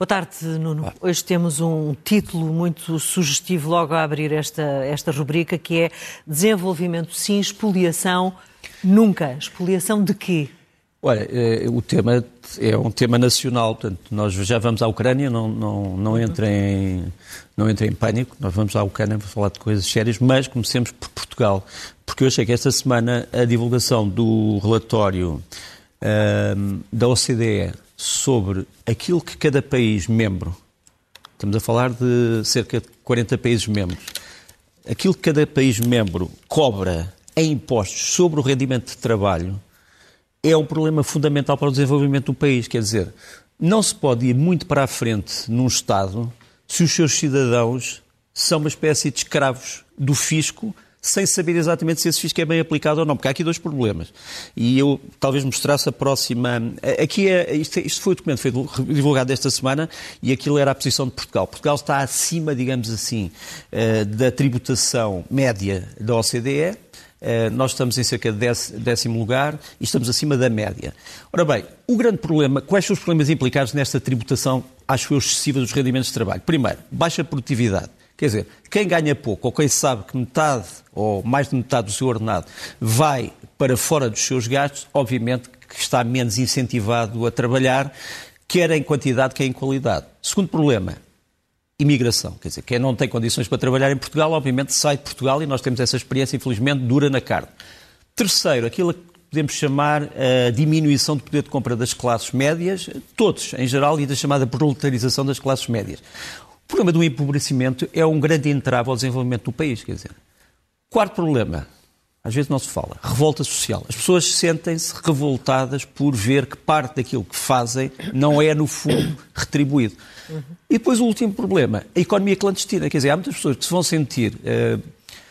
Boa tarde, Nuno. Hoje temos um título muito sugestivo logo a abrir esta, esta rubrica, que é Desenvolvimento sim, expoliação nunca. Expoliação de quê? Olha, eh, o tema é um tema nacional, portanto, nós já vamos à Ucrânia, não, não, não, entrem, em, não entrem em pânico, nós vamos à Ucrânia para falar de coisas sérias, mas comecemos por Portugal, porque eu achei que esta semana a divulgação do relatório uh, da OCDE sobre aquilo que cada país membro, estamos a falar de cerca de 40 países membros, aquilo que cada país membro cobra em impostos sobre o rendimento de trabalho é um problema fundamental para o desenvolvimento do país. Quer dizer, não se pode ir muito para a frente num Estado se os seus cidadãos são uma espécie de escravos do fisco sem saber exatamente se esse fisco é bem aplicado ou não, porque há aqui dois problemas. E eu talvez mostrasse a próxima. Aqui é, isto, isto foi o documento foi divulgado esta semana e aquilo era a posição de Portugal. Portugal está acima, digamos assim, eh, da tributação média da OCDE. Eh, nós estamos em cerca de décimo lugar e estamos acima da média. Ora bem, o grande problema, quais são os problemas implicados nesta tributação, acho eu, excessiva dos rendimentos de trabalho? Primeiro, baixa produtividade. Quer dizer, quem ganha pouco ou quem sabe que metade ou mais de metade do seu ordenado vai para fora dos seus gastos, obviamente que está menos incentivado a trabalhar, quer em quantidade, quer em qualidade. Segundo problema, imigração. Quer dizer, quem não tem condições para trabalhar em Portugal, obviamente sai de Portugal e nós temos essa experiência, infelizmente, dura na carne. Terceiro, aquilo que podemos chamar a diminuição do poder de compra das classes médias, todos em geral, e da chamada proletarização das classes médias. O problema do empobrecimento é um grande entrave ao desenvolvimento do país. Quer dizer. Quarto problema, às vezes não se fala, revolta social. As pessoas sentem-se revoltadas por ver que parte daquilo que fazem não é, no fundo, retribuído. Uhum. E depois o último problema, a economia clandestina. Quer dizer, há muitas pessoas que se vão sentir. Uh,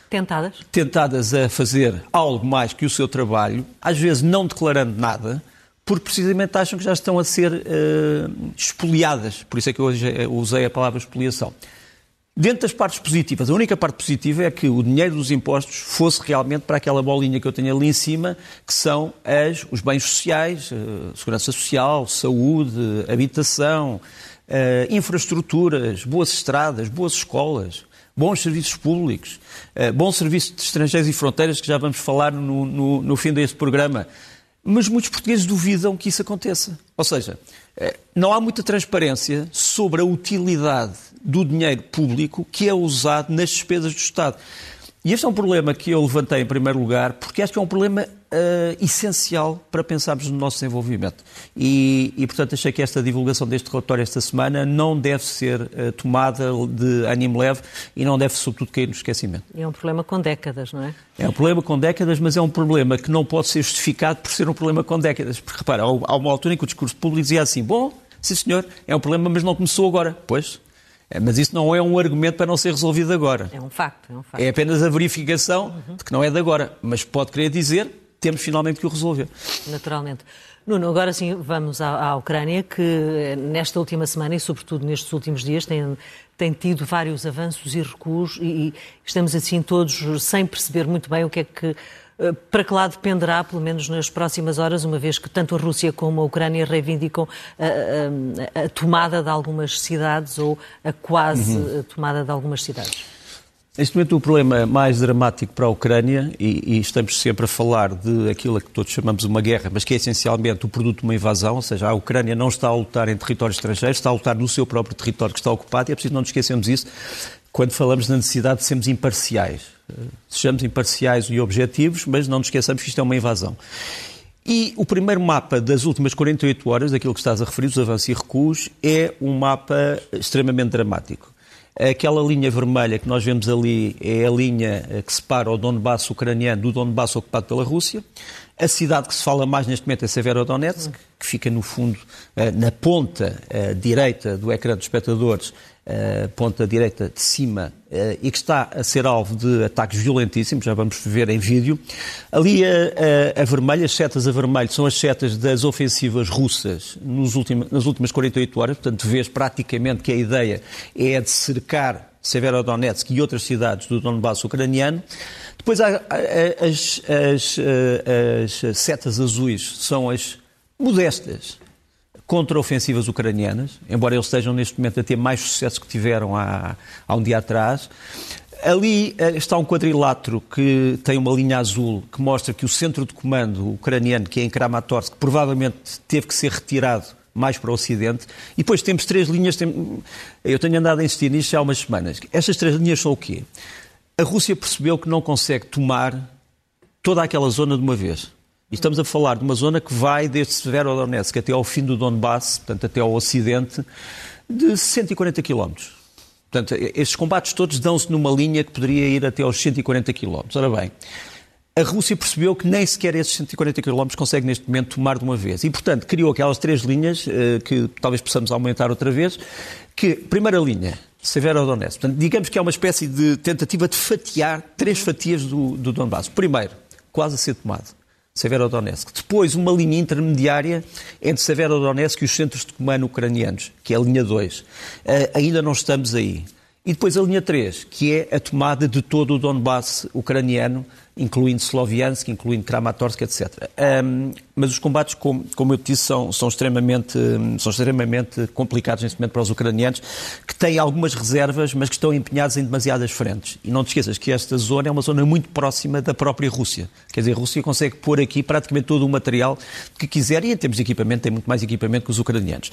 tentadas? Tentadas a fazer algo mais que o seu trabalho, às vezes não declarando nada, porque precisamente acham que já estão a ser uh, expoliadas. Por isso é que hoje eh, usei a palavra expoliação. Dentro das partes positivas, a única parte positiva é que o dinheiro dos impostos fosse realmente para aquela bolinha que eu tenho ali em cima, que são as, os bens sociais, uh, segurança social, saúde, habitação, uh, infraestruturas, boas estradas, boas escolas, bons serviços públicos, uh, bom serviço de estrangeiros e fronteiras, que já vamos falar no, no, no fim deste programa mas muitos portugueses duvidam que isso aconteça. Ou seja, eh, não há muita transparência sobre a utilidade do dinheiro público que é usado nas despesas do Estado. E este é um problema que eu levantei em primeiro lugar, porque acho que é um problema uh, essencial para pensarmos no nosso desenvolvimento. E, e, portanto, achei que esta divulgação deste relatório esta semana não deve ser uh, tomada de ânimo leve e não deve, sobretudo, cair no esquecimento. É um problema com décadas, não é? É um problema com décadas, mas é um problema que não pode ser justificado por ser um problema com décadas. Porque, repara, há uma altura em que o discurso público dizia assim: bom, sim senhor, é um problema, mas não começou agora. Pois, mas isso não é um argumento para não ser resolvido agora. É um facto. É, um facto. é apenas a verificação uhum. de que não é de agora. Mas pode querer dizer temos finalmente que o resolver. Naturalmente. Nuno, agora sim vamos à, à, Ucrânia, que eh, nesta última semana e sobretudo nestes últimos dias tem, tem tido vários avanços e recuos e, e estamos assim todos sem perceber muito bem o que é que para que lado dependerá, pelo menos nas próximas horas, uma vez que tanto a Rússia como a Ucrânia reivindicam a, a, a tomada de algumas cidades ou a quase uhum. tomada de algumas cidades? Neste momento, o problema mais dramático para a Ucrânia, e, e, estamos sempre a falar de aquilo que todos chamamos de uma guerra, mas que é essencialmente o produto de uma invasão, ou seja, a Ucrânia não está a lutar em território estrangeiro, está a lutar no seu próprio território que está ocupado, e é preciso não nos esquecermos isso quando falamos da necessidade de sermos imparciais. Sejamos imparciais e objetivos, mas não nos esqueçamos que isto é uma invasão. E o primeiro mapa das últimas 48 horas, daquilo que estás a referir, os avanços e recuos, é um mapa extremamente dramático. Aquela linha vermelha que nós vemos ali é a linha eh, que separa o Donbass ucraniano do Donbass ocupado pela Rússia. A cidade que se fala mais neste momento é Severodonetsk, que fica no fundo eh, na ponta eh, direita do ecrã dos espectadores, ponta direita de cima, e que está a ser alvo de ataques violentíssimos, já vamos ver em vídeo. Ali a, a, a vermelha, as setas a vermelho, são as setas das ofensivas russas nos nas últimas 48 horas, portanto vês praticamente que a ideia é de cercar Severodonetsk e outras cidades do Donbass ucraniano. Depois há as, as, as, as setas azuis, são as modestas, contra-ofensivas ucranianas, embora eles estejam neste momento a ter mais sucesso que tiveram há, há um dia atrás. Ali eh, está um quadrilátero que tem uma linha azul que mostra que o centro de comando ucraniano, que é em Kramatorsk, provavelmente teve que ser retirado mais para o Ocidente. E depois temos três linhas, eu tenho andado a insistir nisto há umas semanas. Estas três linhas são o quê? A Rússia percebeu que não consegue tomar toda aquela zona de uma vez. Estamos a falar de uma zona que vai desde Severodonetsk até ao fim do Donbass, portanto até ao Ocidente, de 140 quilómetros. Portanto, estes combates todos dão-se numa linha que poderia ir até aos 140 km. Ora bem, a Rússia percebeu que nem sequer esses 140 km consegue neste momento tomar de uma vez. E, portanto, criou aquelas três linhas, eh, que talvez possamos aumentar outra vez, que, primeira linha, Severodonetsk. Portanto, digamos que é uma espécie de tentativa de fatiar três fatias do, do Donbass. Primeiro, quase a ser tomado. Severodonetsk. Depois, uma linha intermediária entre Severodonetsk e os centros de comando ucranianos, que é a linha 2. Uh, eh, ainda não estamos aí. E depois a linha 3, que é a tomada de todo o Donbass ucraniano, incluindo Sloviansk, incluindo Kramatorsk, etc. Um, mas os combates, como, como eu te disse, são, são, extremamente, são extremamente complicados neste momento para os ucranianos, que têm algumas reservas, mas que estão empenhados em demasiadas frentes. E não te esqueças que esta zona é uma zona muito próxima da própria Rússia. Quer dizer, a Rússia consegue pôr aqui praticamente todo o material que quiser e em termos de equipamento tem muito mais equipamento que os ucranianos.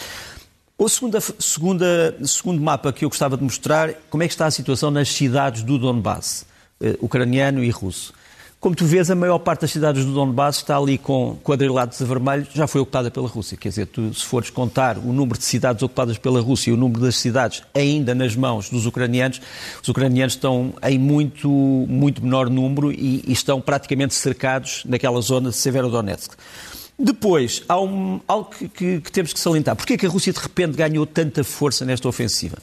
O segunda, segunda, segundo mapa que eu gostava de mostrar, como é que está a situação nas cidades do Donbass, eh, ucraniano e russo. Como tu vês, a maior parte das cidades do Donbass está ali com quadrilados a vermelho, já foi ocupada pela Rússia. Quer dizer, tu, se fores contar o número de cidades ocupadas pela Rússia e o número das cidades ainda nas mãos dos ucranianos, os ucranianos estão em muito, muito menor número e, e estão praticamente cercados naquela zona de Severodonetsk. Depois, há um, algo que, que, que, temos que salientar. Porquê é que a Rússia de repente ganhou tanta força nesta ofensiva?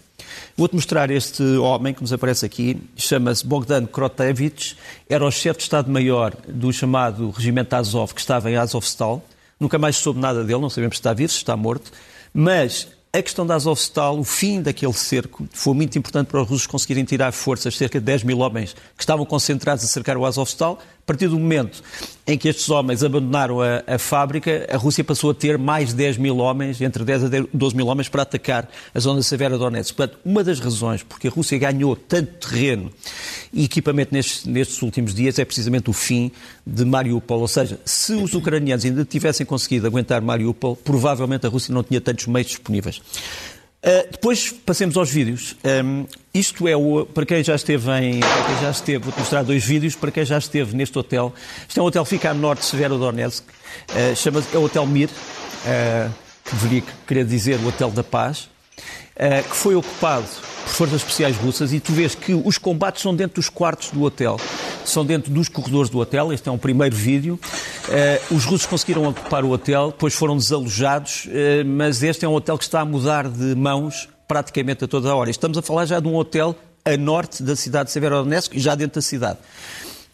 Vou-te mostrar este homem que nos aparece aqui, chama-se Bogdan Krotevich, era o chefe de Estado-Maior do chamado Regimento Azov, que estava em Azovstal. Nunca mais soube nada dele, não sabemos se está vivo, se está morto. Mas a questão da Azovstal, o fim daquele cerco, foi muito importante para os russos conseguirem tirar forças, cerca de 10 mil homens que estavam concentrados a cercar o Azovstal. A partir do momento em que estes homens abandonaram a, a, fábrica, a Rússia passou a ter mais de 10 mil homens, entre 10 a 12 mil homens, para atacar a zona de Severa Donetsk. Portanto, uma das razões porque a Rússia ganhou tanto terreno e equipamento nestes, nestes últimos dias é precisamente o fim de Mariupol. Ou seja, se os ucranianos ainda tivessem conseguido aguentar Mariupol, provavelmente a Rússia não tinha tantos meios disponíveis. Uh, depois passemos aos vídeos. Um, isto é o, para quem já esteve em, para quem já esteve, vou-te mostrar dois vídeos, para quem já esteve neste hotel. Este é um hotel que fica a norte de Severodonetsk, uh, chama-se, é o Hotel Mir, uh, que deveria querer dizer o Hotel da Paz, uh, que foi ocupado por forças especiais russas e tu vês que os combates são dentro dos quartos do hotel, são dentro dos corredores do hotel. Este é um primeiro vídeo. Uh, os russos conseguiram ocupar o hotel, depois foram desalojados, uh, mas este é um hotel que está a mudar de mãos praticamente a toda a hora. Estamos a falar já de um hotel a norte da cidade de Severodonetsk e já dentro da cidade.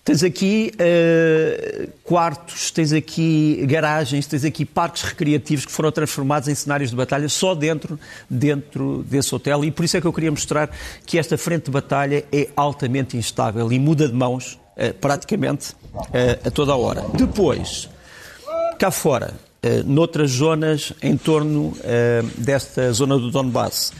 Tens aqui uh, quartos, tens aqui garagens, tens aqui parques recreativos que foram transformados em cenários de batalha só dentro, dentro desse hotel. E por isso é que eu queria mostrar que esta frente de batalha é altamente instável e muda de mãos uh, praticamente uh, a toda a hora. Depois, cá fora, noutras zonas em torno desta zona do Donbass,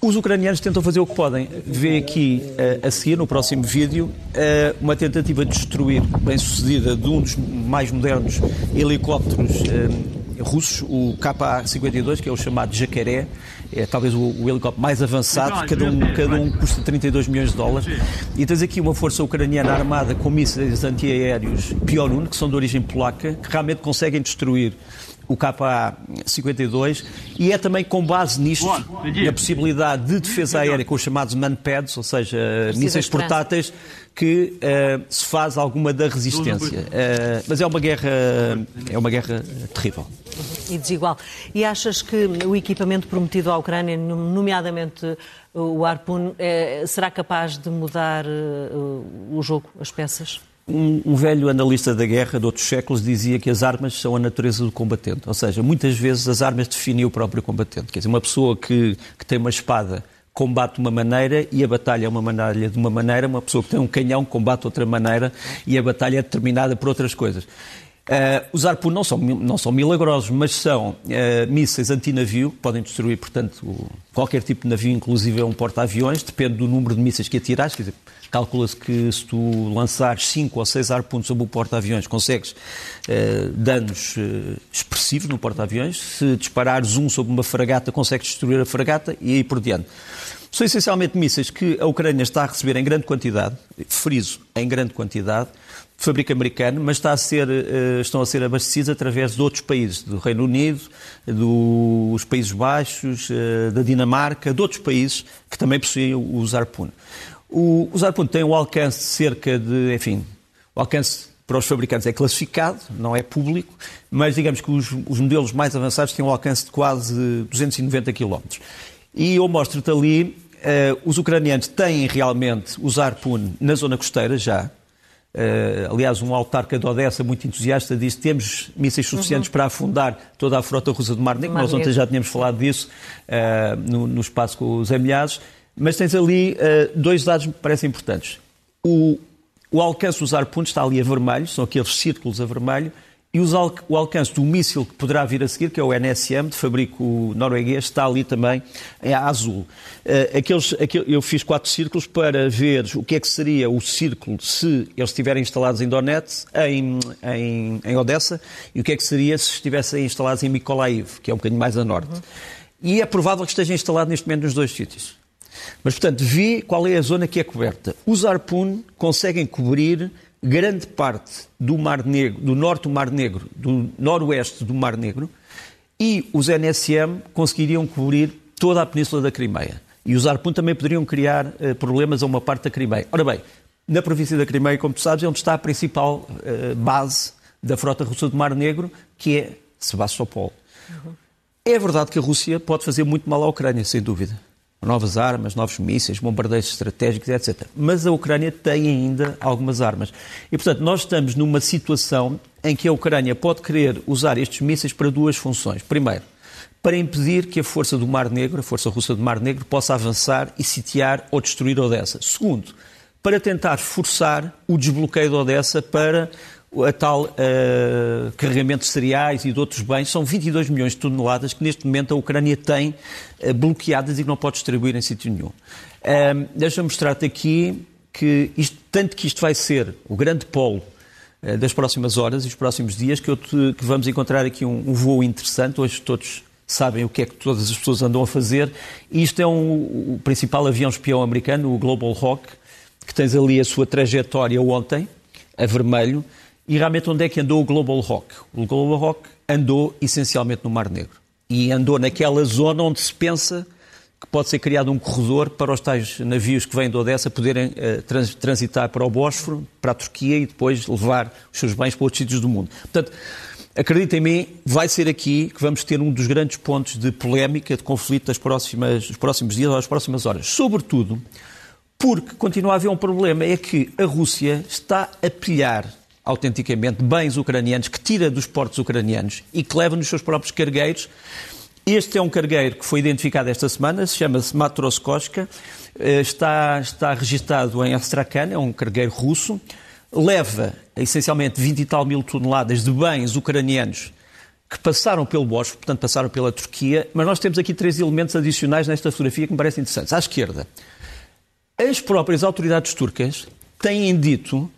os ucranianos tentam fazer o que podem. Vê aqui uh, a seguir, no próximo vídeo, uh, uma tentativa de destruir, bem sucedida, de um dos mais modernos helicópteros uh, russos, o KA-52, que é o chamado Jacaré. É talvez o, o helicóptero mais avançado, cada um, cada um custa 32 milhões de dólares. E tens aqui uma força ucraniana armada com mísseis antiaéreos Piorun, que são de origem polaca, que realmente conseguem destruir o KA-52, e é também com base nisto, a possibilidade de defesa aérea com os chamados manpads, ou seja, mísseis portáteis, que uh, se faz alguma da resistência. Uh, mas é uma guerra, é uma guerra terrível. E desigual. E achas que o equipamento prometido à Ucrânia, nomeadamente o Harpoon, é, será capaz de mudar uh, o jogo, as peças? Um, um, velho analista da guerra de outros séculos dizia que as armas são a natureza do combatente. Ou seja, muitas vezes as armas definem o próprio combatente. Quer dizer, uma pessoa que, que tem uma espada combate de uma maneira e a batalha é uma batalha de uma maneira, uma pessoa que tem um canhão combate de outra maneira e a batalha é determinada por outras coisas. Uh, os Harpoon não são, não são milagrosos, mas são uh, mísseis antinavio, podem destruir, portanto, qualquer tipo de navio, inclusive um porta-aviões, depende do número de mísseis que atirares, quer dizer, calcula-se que se tu lançares 5 ou 6 Harpoon sobre o porta-aviões, consegues uh, danos expressivos no porta-aviões, se disparares um sobre uma fragata, consegues destruir a fragata e aí por diante. São essencialmente mísseis que a Ucrânia está a receber em grande quantidade, friso, em grande quantidade, de fabrico americano, mas a ser, uh, estão a ser abastecidos através de outros países, do Reino Unido, dos Países Baixos, uh, da Dinamarca, de outros países que também possuem o Zarpun. O, o Zarpun tem um alcance de cerca de, enfim, o alcance para os fabricantes é classificado, não é público, mas digamos que os, os modelos mais avançados têm um alcance de quase 290 km. E eu mostro-te ali, uh, os ucranianos têm realmente o Zarpun na zona costeira já, Uh, aliás, um autarca de Odessa muito entusiasta disse que temos mísseis suficientes uhum. para afundar toda a frota russa do Mar Negro. Nós ontem já tínhamos falado disso uh, no, no, espaço com os emilhados. Mas tens ali uh, dois dados que me parecem importantes. O, o alcance dos arpuntos está ali a vermelho, são aqueles círculos a vermelho, e o alcance do míssil que poderá vir a seguir, que é o NSM, de fabrico norueguês, está ali também em azul. Eh, aqueles, aqueles, eu fiz quatro círculos para ver o que é que seria o círculo se eles estiverem instalados em Donetsk, em, em, em Odessa, e o que é que seria se estivessem instalados em Mykolaiv, que é um bocadinho mais a norte. Uhum. E é provável que estejam instalados neste momento nos dois sítios. Mas, portanto, vê qual é a zona que é coberta. Os Harpoon conseguem cobrir grande parte do Mar Negro, do norte do Mar Negro, do noroeste do Mar Negro, e os NSM conseguiriam cobrir toda a península da Crimeia. E os Arpun também poderiam criar uh, problemas a uma parte da Crimeia. Ora bem, na província da Crimeia, como tu sabes, é onde está a principal uh, base da frota russa do Mar Negro, que é Sebastopol. Uhum. É verdade que a Rússia pode fazer muito mal à Ucrânia, sem dúvida novas armas, novos mísseis, bombardeios estratégicos, etc. Mas a Ucrânia tem ainda algumas armas. E, portanto, nós estamos numa situação em que a Ucrânia pode querer usar estes mísseis para duas funções. Primeiro, para impedir que a força do Mar Negro, a força russa do Mar Negro, possa avançar e sitiar ou destruir Odessa. Segundo, para tentar forçar o desbloqueio de Odessa para a tal uh, carregamento de cereais e de outros bens. São 22 milhões de toneladas que neste momento a Ucrânia tem uh, bloqueadas e que não pode distribuir em sítio nenhum. Uh, Deixa-me mostrar-te aqui que isto, tanto que isto vai ser o grande polo uh, das próximas horas e os próximos dias, que, te, que vamos encontrar aqui um, um, voo interessante. Hoje todos sabem o que é que todas as pessoas andam a fazer. E isto é um, o principal avião espião americano, o Global Hawk, que tens ali a sua trajetória ontem, a vermelho, e realmente onde é que andou o Global Hawk? O Global Hawk andou essencialmente no Mar Negro. E andou naquela zona onde se pensa que pode ser criado um corredor para os tais navios que vêm de Odessa poderem uh, trans transitar para o Bósforo, para a Turquia e depois levar os seus bens para outros sítios do mundo. Portanto, acreditem em mim, vai ser aqui que vamos ter um dos grandes pontos de polémica, de conflito das próximas, dos próximos dias ou das próximas horas. Sobretudo porque continua a haver um problema, é que a Rússia está a pilhar autenticamente bens ucranianos que tira dos portos ucranianos e que leva nos seus próprios cargueiros. Este é um cargueiro que foi identificado esta semana, chama-se Matroskoska, eh, está, está registado em Astrakhan, é um cargueiro russo, leva essencialmente 20 e tal mil toneladas de bens ucranianos que passaram pelo Bósforo, portanto passaram pela Turquia, mas nós temos aqui três elementos adicionais nesta fotografia que me parecem interessantes. À esquerda, as próprias autoridades turcas têm dito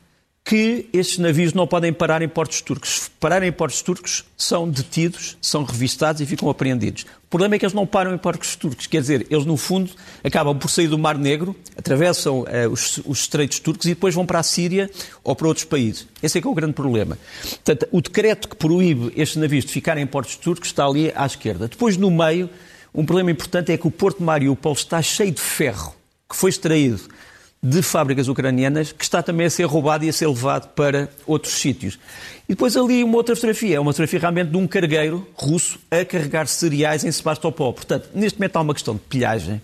que estes navios não podem parar em portos turcos. Se pararem em portos turcos, são detidos, são revistados e ficam apreendidos. O problema é que eles não param em portos turcos, quer dizer, eles no fundo acabam por sair do Mar Negro, atravessam eh, os, os estreitos turcos e depois vão para a Síria ou para outros países. Esse é que é o grande problema. Portanto, o decreto que proíbe estes navios de ficarem em portos turcos está ali à esquerda. Depois, no meio, um problema importante é que o Porto de Mariupol está cheio de ferro que foi extraído de fábricas ucranianas que está também a ser roubado e a ser levado para outros sítios. E depois ali uma outra fotografia, é uma fotografia realmente de um cargueiro russo a carregar cereais em Sebastopol. Portanto, neste momento há uma questão de pilhagem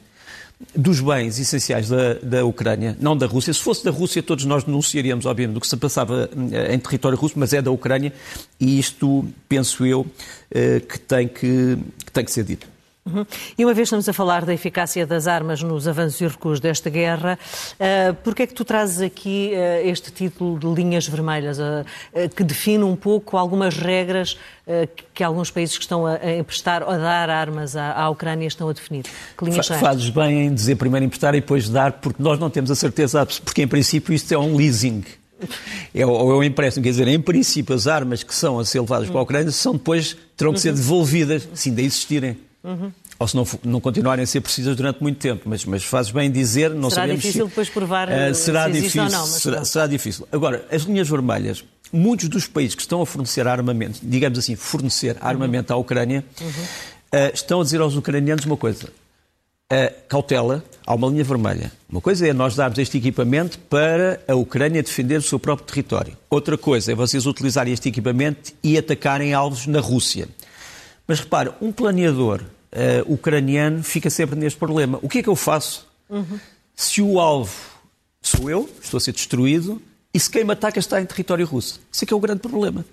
dos bens essenciais da, da Ucrânia, não da Rússia. Se fosse da Rússia, todos nós denunciaríamos, obviamente, do que se passava eh, em território russo, mas é da Ucrânia e isto, penso eu, eh, que tem que, que, tem que ser dito. Uhum. E uma vez estamos a falar da eficácia das armas nos avanços e recuos desta guerra, uh, por que é que tu trazes aqui uh, este título de linhas vermelhas, uh, que define um pouco algumas regras que alguns países que estão a, a emprestar ou a dar armas à, à, Ucrânia estão a definir? Que linhas Fa Fazes bem em dizer primeiro emprestar e depois dar, porque nós não temos a certeza, porque em princípio isto é um leasing. É, ou é um empréstimo, quer dizer, em princípio as armas que são a ser levadas para a Ucrânia são depois, terão de ser uhum. devolvidas, se ainda existirem. Uhum. Ou se não, não continuarem a ser precisas durante muito tempo. Mas, mas fazes bem dizer, não será sabemos difícil se, depois provar uh, será se difícil, ou não. Será, será, difícil. Agora, as linhas vermelhas, muitos dos países que estão a fornecer armamento, digamos assim, fornecer armamento à Ucrânia, uhum. uh, estão a dizer aos ucranianos uma coisa. Uh, cautela, há uma linha vermelha. Uma coisa é nós darmos este equipamento para a Ucrânia defender o seu próprio território. Outra coisa é vocês utilizarem este equipamento e atacarem alvos na Rússia. Mas repare, um planeador uh, ucraniano fica sempre neste problema. O que é que eu faço uhum. se o alvo sou eu, estou a ser destruído, e se quem me ataca está em território russo? Isso é que é o grande problema.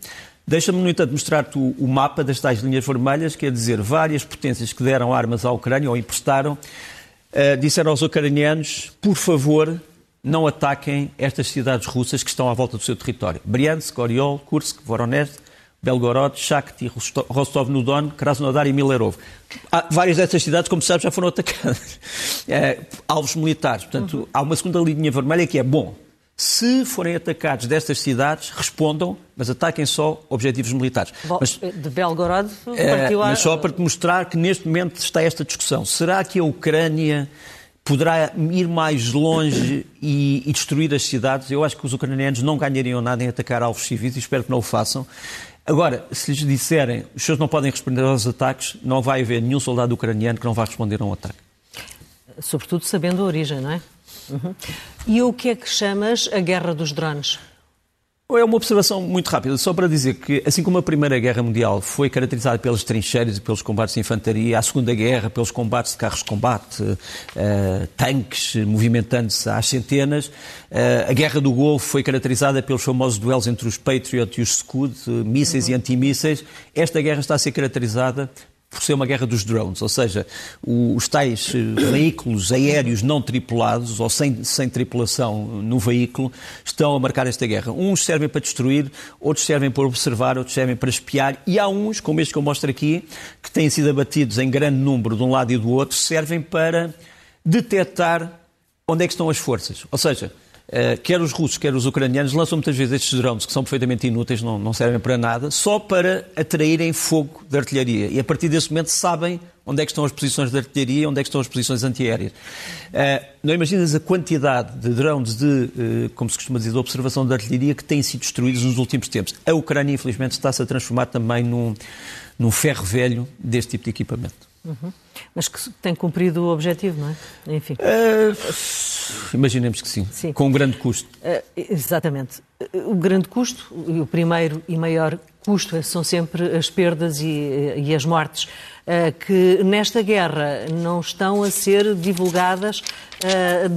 Deixa-me, no entanto, mostrar-te o, o, mapa das tais linhas vermelhas, quer dizer, várias potências que deram armas à Ucrânia ou emprestaram, uh, disseram aos ucranianos, por favor, não ataquem estas cidades russas que estão à volta do seu território. Briansk, Oriol, Kursk, Voronezh, Belgorod, Shakhty, Rostov-no-Don, Krasnodar e Milerov. Há várias dessas cidades, como sabes, já foram atacadas. É, alvos militares. Portanto, uhum. há uma segunda linha vermelha que é bom. Se forem atacados destas cidades, respondam, mas ataquem só objetivos militares. Mas, de Belgorod é, partiu a... Mas só para te mostrar que neste momento está esta discussão. Será que a Ucrânia poderá ir mais longe e, e, destruir as cidades? Eu acho que os ucranianos não ganhariam nada em atacar alvos civis e espero que não o façam. Agora, se lhes disserem os senhores não podem responder aos ataques, não vai haver nenhum soldado ucraniano que não vá responder a um ataque. Sobretudo sabendo a origem, não é? Uhum. E o que é que chamas a guerra dos drones? É uma observação muito rápida, só para dizer que, assim como a Primeira Guerra Mundial foi caracterizada pelas trincheiras e pelos combates de infantaria, a Segunda Guerra pelos combates de carros de combate, uh, tanques movimentando-se às centenas, uh, a Guerra do Golfo foi caracterizada pelos famosos duelos entre os Patriot e os Scud, uh, mísseis uhum. e antimísseis. Esta guerra está a ser caracterizada por ser uma guerra dos drones, ou seja, os tais eh, veículos aéreos não tripulados ou sem, sem tripulação no veículo estão a marcar esta guerra. Uns servem para destruir, outros servem para observar, outros servem para espiar e há uns, como este que eu mostro aqui, que têm sido abatidos em grande número de um lado e do outro, servem para detectar onde é que estão as forças. Ou seja, Uh, quer os russos, quer os ucranianos, lançam muitas vezes estes drones que são perfeitamente inúteis, não, não servem para nada, só para atraírem fogo de artilharia. E a partir desse momento sabem onde é que estão as posições de artilharia, onde é que estão as posições antiaéreas. Uh, não imaginas a quantidade de drones de, uh, como se costuma dizer, de observação de artilharia que têm sido destruídos nos últimos tempos. A Ucrânia, infelizmente, está-se a transformar também num, num ferro velho deste tipo de equipamento. Uhum. Mas que tem cumprido o objetivo, não é? Enfim. Uh, imaginemos que sim, sim, com um grande custo. Uh, exatamente. O grande custo, o primeiro e maior custo são sempre as perdas e, e as mortes, uh, que nesta guerra não estão a ser divulgadas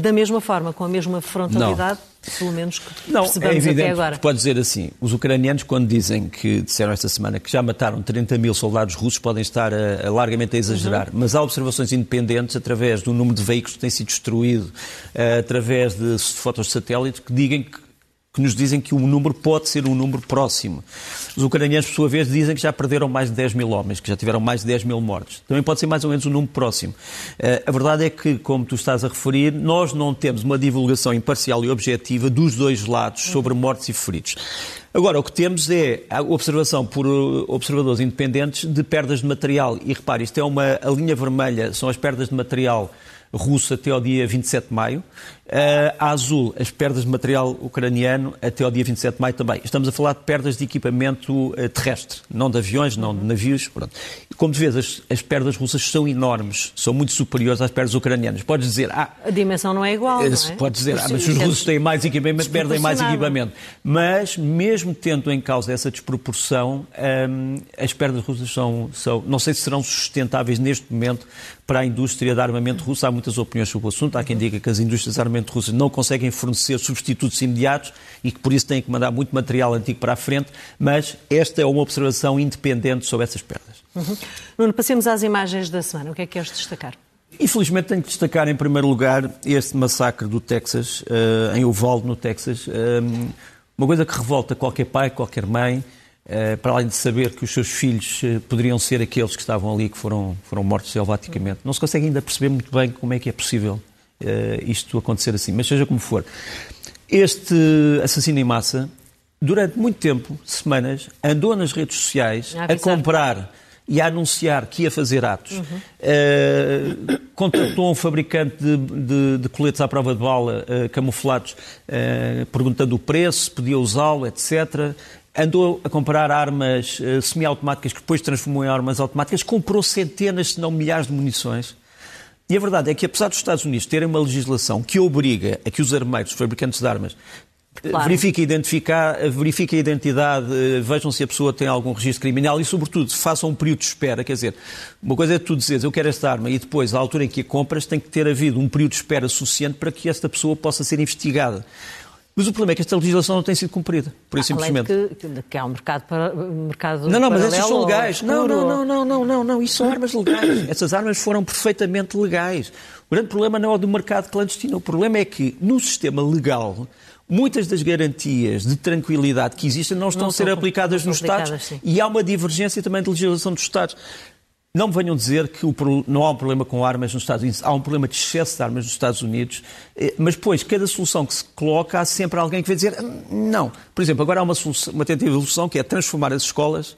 da mesma forma, com a mesma frontalidade. Não pelo menos que Não, é evidente, até agora. Pode dizer assim, os ucranianos quando dizem que, disseram esta semana, que já mataram 30 mil soldados russos, podem estar a, a largamente a exagerar, uhum. mas há observações independentes através do número de veículos que têm sido destruídos, uh, através de fotos de satélite, que digam que que nos dizem que o número pode ser um número próximo. Os ucranianos, por sua vez, dizem que já perderam mais de 10 mil homens, que já tiveram mais de 10 mil mortos. Também pode ser mais ou menos um número próximo. Eh, a verdade é que, como tu estás a referir, nós não temos uma divulgação imparcial e objetiva dos dois lados sobre mortes e feridos. Agora, o que temos é a observação por eh, observadores independentes de perdas de material. E repare, isto é uma a linha vermelha, são as perdas de material russo até ao dia 27 de maio. Uh, a azul, as perdas de material ucraniano até ao dia 27 de maio também. Estamos a falar de perdas de equipamento uh, terrestre, não de aviões, não de navios. Pronto. Como tu vês, as, as, perdas russas são enormes, são muito superiores às perdas ucranianas. Podes dizer, ah, a dimensão não é igual. Não é? Podes dizer, ah, mas os russos têm mais equipamento, perdem mais equipamento. Mas, mesmo tendo em causa essa desproporção, um, as perdas russas são, são, não sei se serão sustentáveis neste momento para a indústria de armamento russo. Há muitas opiniões sobre o assunto. Há quem diga que as indústrias de armamento russo não conseguem fornecer substitutos imediatos e que por isso têm que mandar muito material antigo para a frente, mas esta é uma observação independente sobre essas perdas. Uhum. Nuno, passemos às imagens da semana. O que é que queres destacar? Infelizmente tenho que destacar em primeiro lugar este massacre do Texas, uh, em Uvalde, no Texas. Um, uma coisa que revolta qualquer pai, qualquer mãe, para além de saber que os seus filhos uh, poderiam ser aqueles que estavam ali, que foram, foram mortos selvaticamente. Não se consegue ainda perceber muito bem como é que é possível isto acontecer assim, mas seja como for. Este assassino em massa, durante muito tempo, semanas, andou nas redes sociais a comprar e a anunciar que ia fazer atos. Uhum. Uh, contactou um fabricante de, de, de, coletes à prova de bala uh, camuflados, uh, perguntando o preço, podia usá-lo, etc. Andou a comprar armas semiautomáticas que depois transformou em armas automáticas, comprou centenas, se não milhares de munições. E a verdade é que, apesar dos Estados Unidos terem uma legislação que obriga a que os armeiros, os fabricantes de armas, Claro. Verifique, identificar, verifique a identidade, eh, vejam se a pessoa tem algum registro criminal e, sobretudo, façam um período de espera. Quer dizer, uma coisa é tu dizeres eu quero esta arma e depois, à altura em que a compras, tem que ter havido um período de espera suficiente para que esta pessoa possa ser investigada. Mas o problema é que esta legislação não tem sido cumprida, por isso simplesmente. Que, que há um mercado, para, mercado Não, não, mas essas são legais. Não, não, não, não, não, não, não, isso são armas legais. Essas armas foram perfeitamente legais. O grande problema não é o do mercado clandestino. O problema é que, no sistema legal, muitas das garantias de tranquilidade que existem não estão não a ser aplicadas nos Estados sim. e há uma divergência também de legislação dos Estados. Não me venham dizer que o, não há um problema com armas nos Estados Unidos, há um problema de excesso de armas nos Estados Unidos, eh, mas depois, cada solução que se coloca, há sempre alguém que vai dizer hum, não. Por exemplo, agora há uma, solução, uma tentativa de solução que é transformar as escolas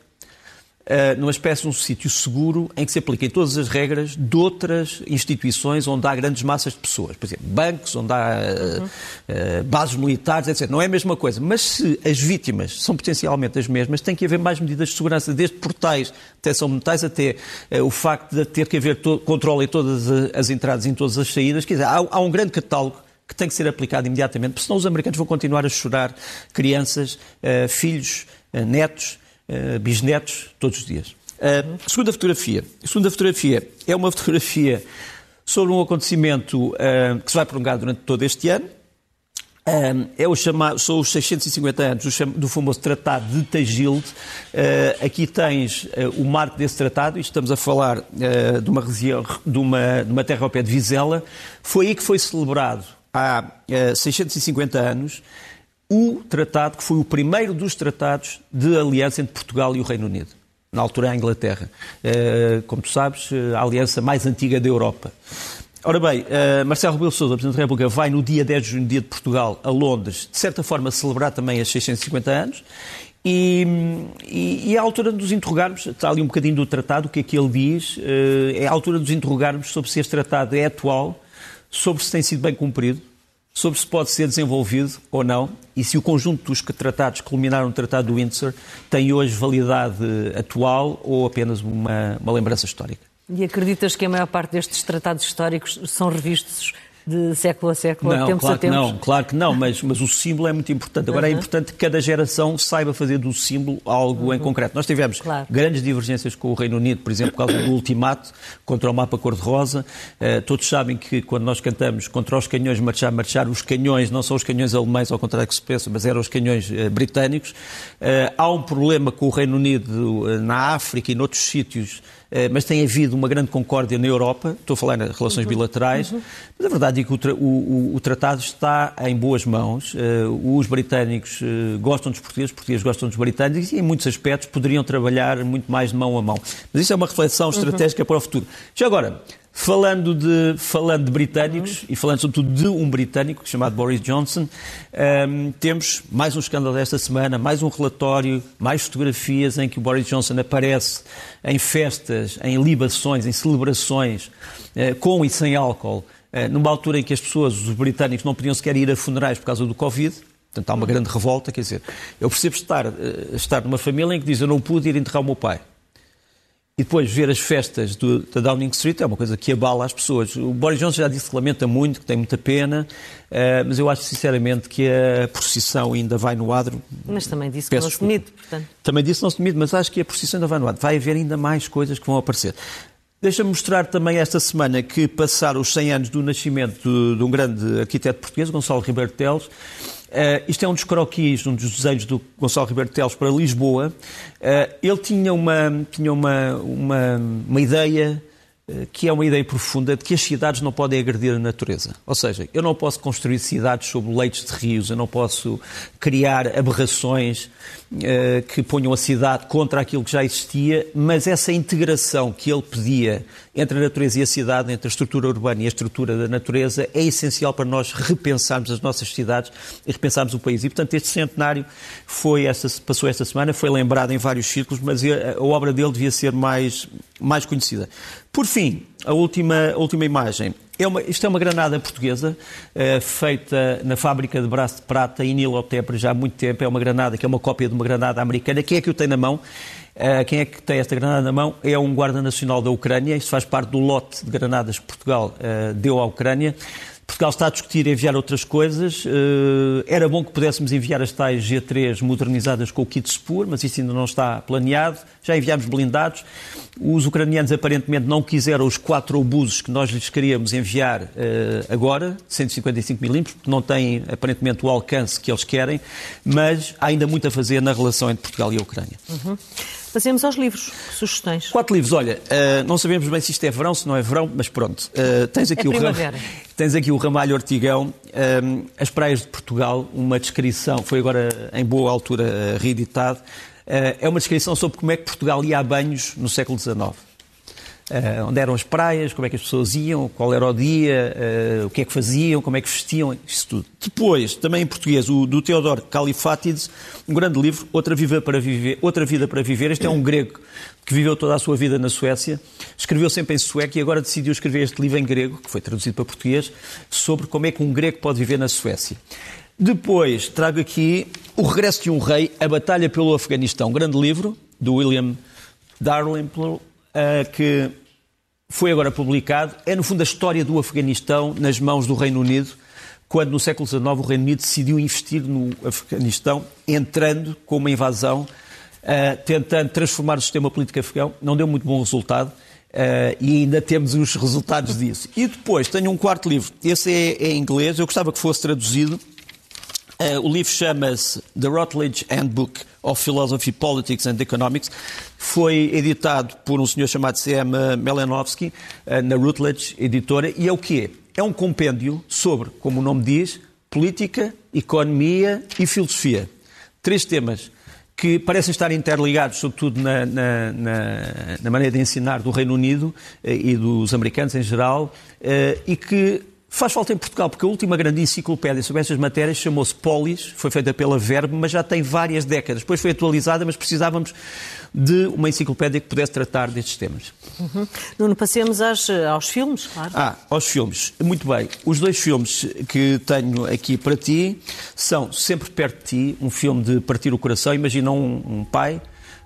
uh, numa espécie de um sítio seguro em que se apliquem todas as regras de outras instituições onde há grandes massas de pessoas. Por exemplo, bancos, onde há uh, uh, bases militares, etc. Não é a mesma coisa. Mas se as vítimas são potencialmente as mesmas, tem que haver mais medidas de segurança, desde portais, detecção de metais, até o facto de ter que haver controle em todas as entradas e em todas as saídas. Quer dizer, há, há um grande catálogo que tem que ser aplicado imediatamente, porque senão os americanos vão continuar a chorar crianças, filhos, netos, uh, bisnetos todos os dias. Uh, segunda fotografia. A segunda fotografia é uma fotografia sobre um acontecimento uh, que se vai prolongar durante todo este ano. É o chamado, são os 650 anos do, famoso Tratado de Tagilde. Uh, aqui tens o marco desse tratado, estamos a falar de, uma de, uma, de uma terra ao pé de Vizela. Foi aí que foi celebrado há 650 anos o tratado que foi o primeiro dos tratados de aliança entre Portugal e o Reino Unido. Na altura, a Inglaterra. Eh, como tu sabes, eh, a aliança mais antiga da Europa. Ora bem, uh, Marcelo Rebelo Sousa, Presidente da República, vai no dia 10 de junho, dia de Portugal, a Londres, de certa forma celebrar também as 650 anos. E, e, e é a altura de nos interrogarmos, está ali um bocadinho do tratado, o que é que ele diz, é a altura de nos interrogarmos sobre se este tratado é atual, sobre se tem sido bem cumprido, sobre se pode ser desenvolvido ou não e se o conjunto dos tratados que culminaram no Tratado do Windsor tem hoje validade atual ou apenas uma, uma lembrança histórica. E acreditas que a maior parte destes tratados históricos são revistos de século a século, não, tempos claro a tempos? Que não, claro que não, mas, mas o símbolo é muito importante. Agora uhum. é importante que cada geração saiba fazer do símbolo algo uhum. em concreto. Nós tivemos claro. grandes divergências com o Reino Unido, por exemplo, por causa do ultimato contra o mapa cor-de-rosa. Uh, todos sabem que quando nós cantamos contra os canhões marchar, marchar, os canhões não são os canhões alemães, ao contrário que se pensa, mas eram os canhões uh, britânicos. Uh, há um problema com o Reino Unido na África e noutros sítios mas tem havido uma grande concórdia na Europa, estou a falar em relações uhum. bilaterais, uhum. mas a verdade é que o, o, o, tratado está em boas mãos. Uh, os britânicos uh, gostam dos portugueses, os portugueses gostam dos britânicos e, em muitos aspectos, poderiam trabalhar muito mais de mão a mão. Mas isso é uma reflexão uhum. estratégica uhum. para o futuro. Já agora, Falando de, falando de britânicos, e falando sobretudo de um britânico chamado Boris Johnson, um, ehm, temos mais um escândalo desta semana, mais um relatório, mais fotografias em que o Boris Johnson aparece em festas, em libações, em celebrações, uh, com e sem álcool, uh, numa altura em que as pessoas, os britânicos, não podiam sequer ir a funerais por causa do Covid. Portanto, há uma grande revolta. Quer dizer, eu percebo estar, uh, estar numa família em que diz eu não pude ir enterrar o meu pai. E depois ver as festas do, da Downing Street é uma coisa que abala as pessoas. O Boris Johnson já disse que lamenta muito, que tem muita pena, uh, mas eu acho sinceramente que a procissão ainda vai no adro. Mas também disse Peço que não se demite, portanto. Também disse que não se demite, mas acho que a procissão ainda vai no adro. Vai haver ainda mais coisas que vão aparecer. Deixa-me mostrar também esta semana que passaram os 100 anos do nascimento de, de um grande arquiteto português, Gonçalo Ribeiro Teles, Uh, isto é um dos croquis, um dos desejos do Gonçalo Ribeiro Teles para Lisboa. Uh, ele tinha uma, tinha uma, uma, uma ideia eh, que é uma ideia profunda de que as cidades não podem agredir a natureza. Ou seja, eu não posso construir cidades sobre leitos de rios, eu não posso criar aberrações que ponham a cidade contra aquilo que já existia, mas essa integração que ele pedia entre a natureza e a cidade, entre a estrutura urbana e a estrutura da natureza, é essencial para nós repensarmos as nossas cidades e repensarmos o país. E, portanto, este centenário foi esta, passou esta semana, foi lembrado em vários círculos, mas a, a obra dele devia ser mais, mais conhecida. Por fim, a última, a última imagem. É uma, isto é uma granada portuguesa, uh, feita na fábrica de braço de prata em Nilotepre já há muito tempo. É uma granada que é uma cópia de uma granada americana. Quem é que o tem na mão? Uh, quem é que tem esta granada na mão? É um guarda nacional da Ucrânia. Isto faz parte do lote de granadas que Portugal uh, deu à Ucrânia. Portugal está a discutir enviar outras coisas. Uh, era bom que pudéssemos enviar as tais G3 modernizadas com o kit Spur, mas isso ainda não está planeado. Já enviámos blindados. Os ucranianos aparentemente não quiseram os quatro obusos que nós lhes queríamos enviar uh, agora, 155 milímetros, porque não têm aparentemente o alcance que eles querem, mas há ainda muito a fazer na relação entre Portugal e a Ucrânia. Uhum. Passemos aos livros, sugestões. Quatro livros, olha, uh, não sabemos bem se isto é verão, se não é verão, mas pronto. Uh, tens, aqui é o ram... tens aqui o Ramalho Ortigão, uh, As Praias de Portugal, uma descrição, foi agora em boa altura reeditado, é uma descrição sobre como é que Portugal ia a banhos no século XIX. Uh, onde eram as praias, como é que as pessoas iam, qual era o dia, uh, o que é que faziam, como é que vestiam, isso tudo. Depois, também em português, o do Teodoro Califátides, um grande livro, Outra Vida para Viver. Outra Vida para Viver. Este é um grego que viveu toda a sua vida na Suécia, escreveu sempre em sueco e agora decidiu escrever este livro em grego, que foi traduzido para português, sobre como é que um grego pode viver na Suécia. Depois, trago aqui O Regresso de um Rei, A Batalha pelo Afeganistão, um grande livro, do William Dalrymple, uh, que foi agora publicado, é no fundo a história do Afeganistão nas mãos do Reino Unido, quando no século XIX o Reino Unido decidiu investir no Afeganistão, entrando com uma invasão, uh, tentando transformar o sistema político afegão. Não deu muito bom resultado. Uh, e ainda temos os resultados disso. E depois tenho um quarto livro, esse é, é em inglês, eu gostava que fosse traduzido. Uh, o livro chama-se The Routledge Handbook of Philosophy, Politics and Economics. Foi editado por um senhor chamado C.M. Melenovsky, uh, na Routledge Editora, e é o quê? É um compêndio sobre, como o nome diz, política, economia e filosofia. Três temas que parecem estar interligados, sobretudo na, na, na, maneira de ensinar do Reino Unido uh, e dos americanos em geral, e que Faz falta em Portugal, porque a última grande enciclopédia sobre estas matérias chamou-se Polis, foi feita pela Verbe, mas já tem várias décadas. Depois foi atualizada, mas precisávamos de uma enciclopédia que pudesse tratar destes temas. Uhum. Nuno, passemos às, aos filmes, claro. Ah, aos filmes. Muito bem. Os dois filmes que tenho aqui para ti são Sempre Perto de Ti, um filme de partir o coração. Imagina um, um pai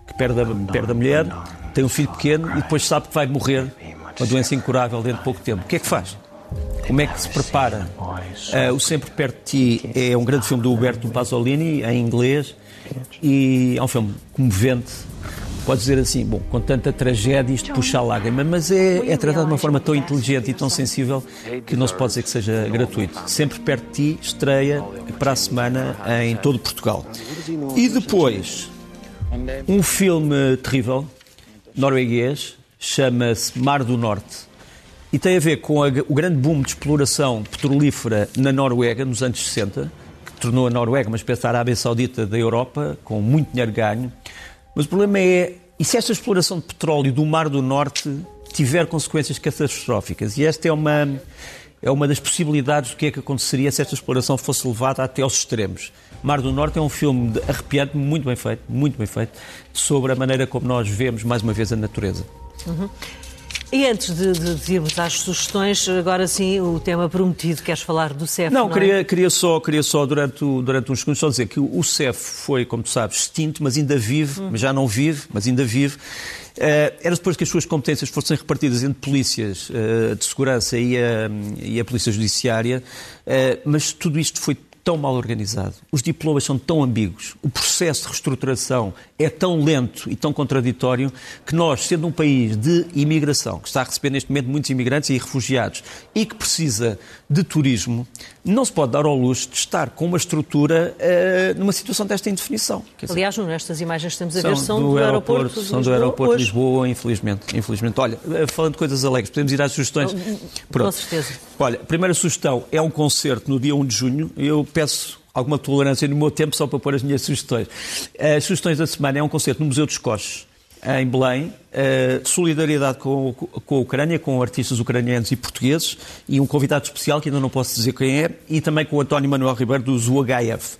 que perde a, perde a mulher, tem um filho pequeno e depois sabe que vai morrer uma doença incurável dentro de pouco tempo. O que é que faz? Como é que se prepara? Uh, o Sempre Perto de Ti é um grande filme do Huberto Pasolini, em inglês, e é um filme comovente. Pode dizer assim, bom, com tanta tragédia isto puxa a lágrima, mas é, é tratado de uma forma tão inteligente e tão sensível que não se pode dizer que seja gratuito. Sempre Perto de Ti estreia para a semana em todo Portugal. E depois, um filme terrível, norueguês, chama-se Mar do Norte e tem a ver com a, o grande boom de exploração petrolífera na Noruega nos anos 60, que tornou a Noruega uma espécie de Arábia Saudita da Europa, com muito dinheiro ganho. Mas o problema é, e se esta exploração de petróleo do Mar do Norte tiver consequências catastróficas? E esta é uma, é uma das possibilidades do que é que aconteceria se esta exploração fosse levada até aos extremos. Mar do Norte é um filme arrepiante, muito bem feito, muito bem feito, sobre a maneira como nós vemos mais uma vez a natureza. Uhum. E antes de, de, irmos às sugestões, agora sim, o tema prometido, queres falar do CEF? Não, não é? queria, queria só, queria só durante, o, durante uns segundos, só dizer que o CEF foi, como tu sabes, extinto, mas ainda vive, hum. mas já não vive, mas ainda vive. Uh, era depois que as suas competências fossem repartidas entre polícias uh, de segurança e a, e a Polícia Judiciária, uh, mas tudo isto foi tão mal organizado, os diplomas são tão ambíguos, o processo de reestruturação é tão lento e tão contraditório que nós, sendo um país de imigração, que está a receber neste momento muitos imigrantes e refugiados e que precisa de turismo, não se pode dar ao luxo de estar com uma estrutura uh, numa situação desta indefinição. Dizer, Aliás, nestas imagens que estamos a ver são, do, do aeroporto, aeroporto São do aeroporto de Lisboa, infelizmente, infelizmente. Olha, eh, falando de coisas alegres, podemos ir às sugestões? Pronto. Com certeza. Olha, primeira sugestão é um concerto no dia 1 de junho. Eu peço alguma tolerância no meu tempo só para pôr as minhas sugestões. As sugestões da semana é um concerto no Museu dos Coches em Belém, solidariedade com, com, a Ucrânia, com artistas ucranianos e portugueses, e um convidado especial, que ainda não posso dizer quem é, e também com António Manuel Ribeiro, do ZUHF.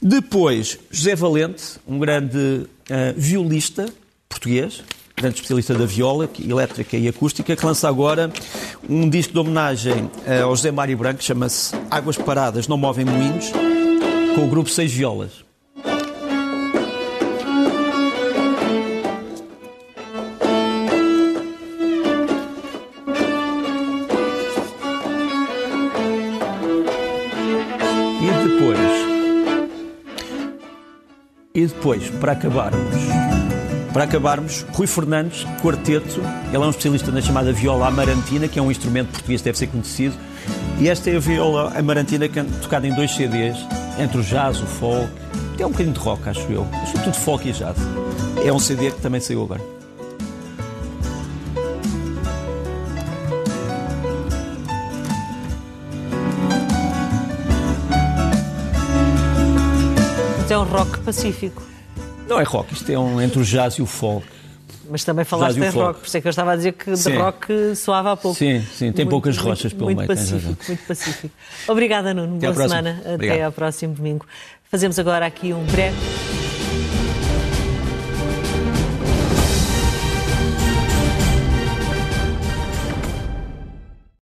Depois, José Valente, um grande uh, violista português, grande especialista da viola, elétrica e acústica, que lança agora um disco de homenagem uh, ao José Mário Branco, que chama-se Águas Paradas Não Movem Moinhos, com o grupo Seis Violas. E depois, para acabarmos, para acabarmos, Rui Fernandes, quarteto, ele é um especialista na chamada viola amarantina, que é um instrumento português que deve ser conhecido. E esta é a viola amarantina é tocada em dois CDs, entre o jazz, o folk, tem um bocadinho de rock, acho eu, sobretudo folk e jazz. É um CD que também saiu agora. Rock pacífico. Não é rock, isto é um entre o jazz e o folk. Mas também falaste em rock, por isso é que eu estava a dizer que sim. de rock soava há pouco. Sim, sim, tem muito, poucas rochas pelo muito meio. Pacífico, muito pacífico. Obrigada, Nuno. Até Boa semana. Obrigado. Até ao próximo domingo. Fazemos agora aqui um breve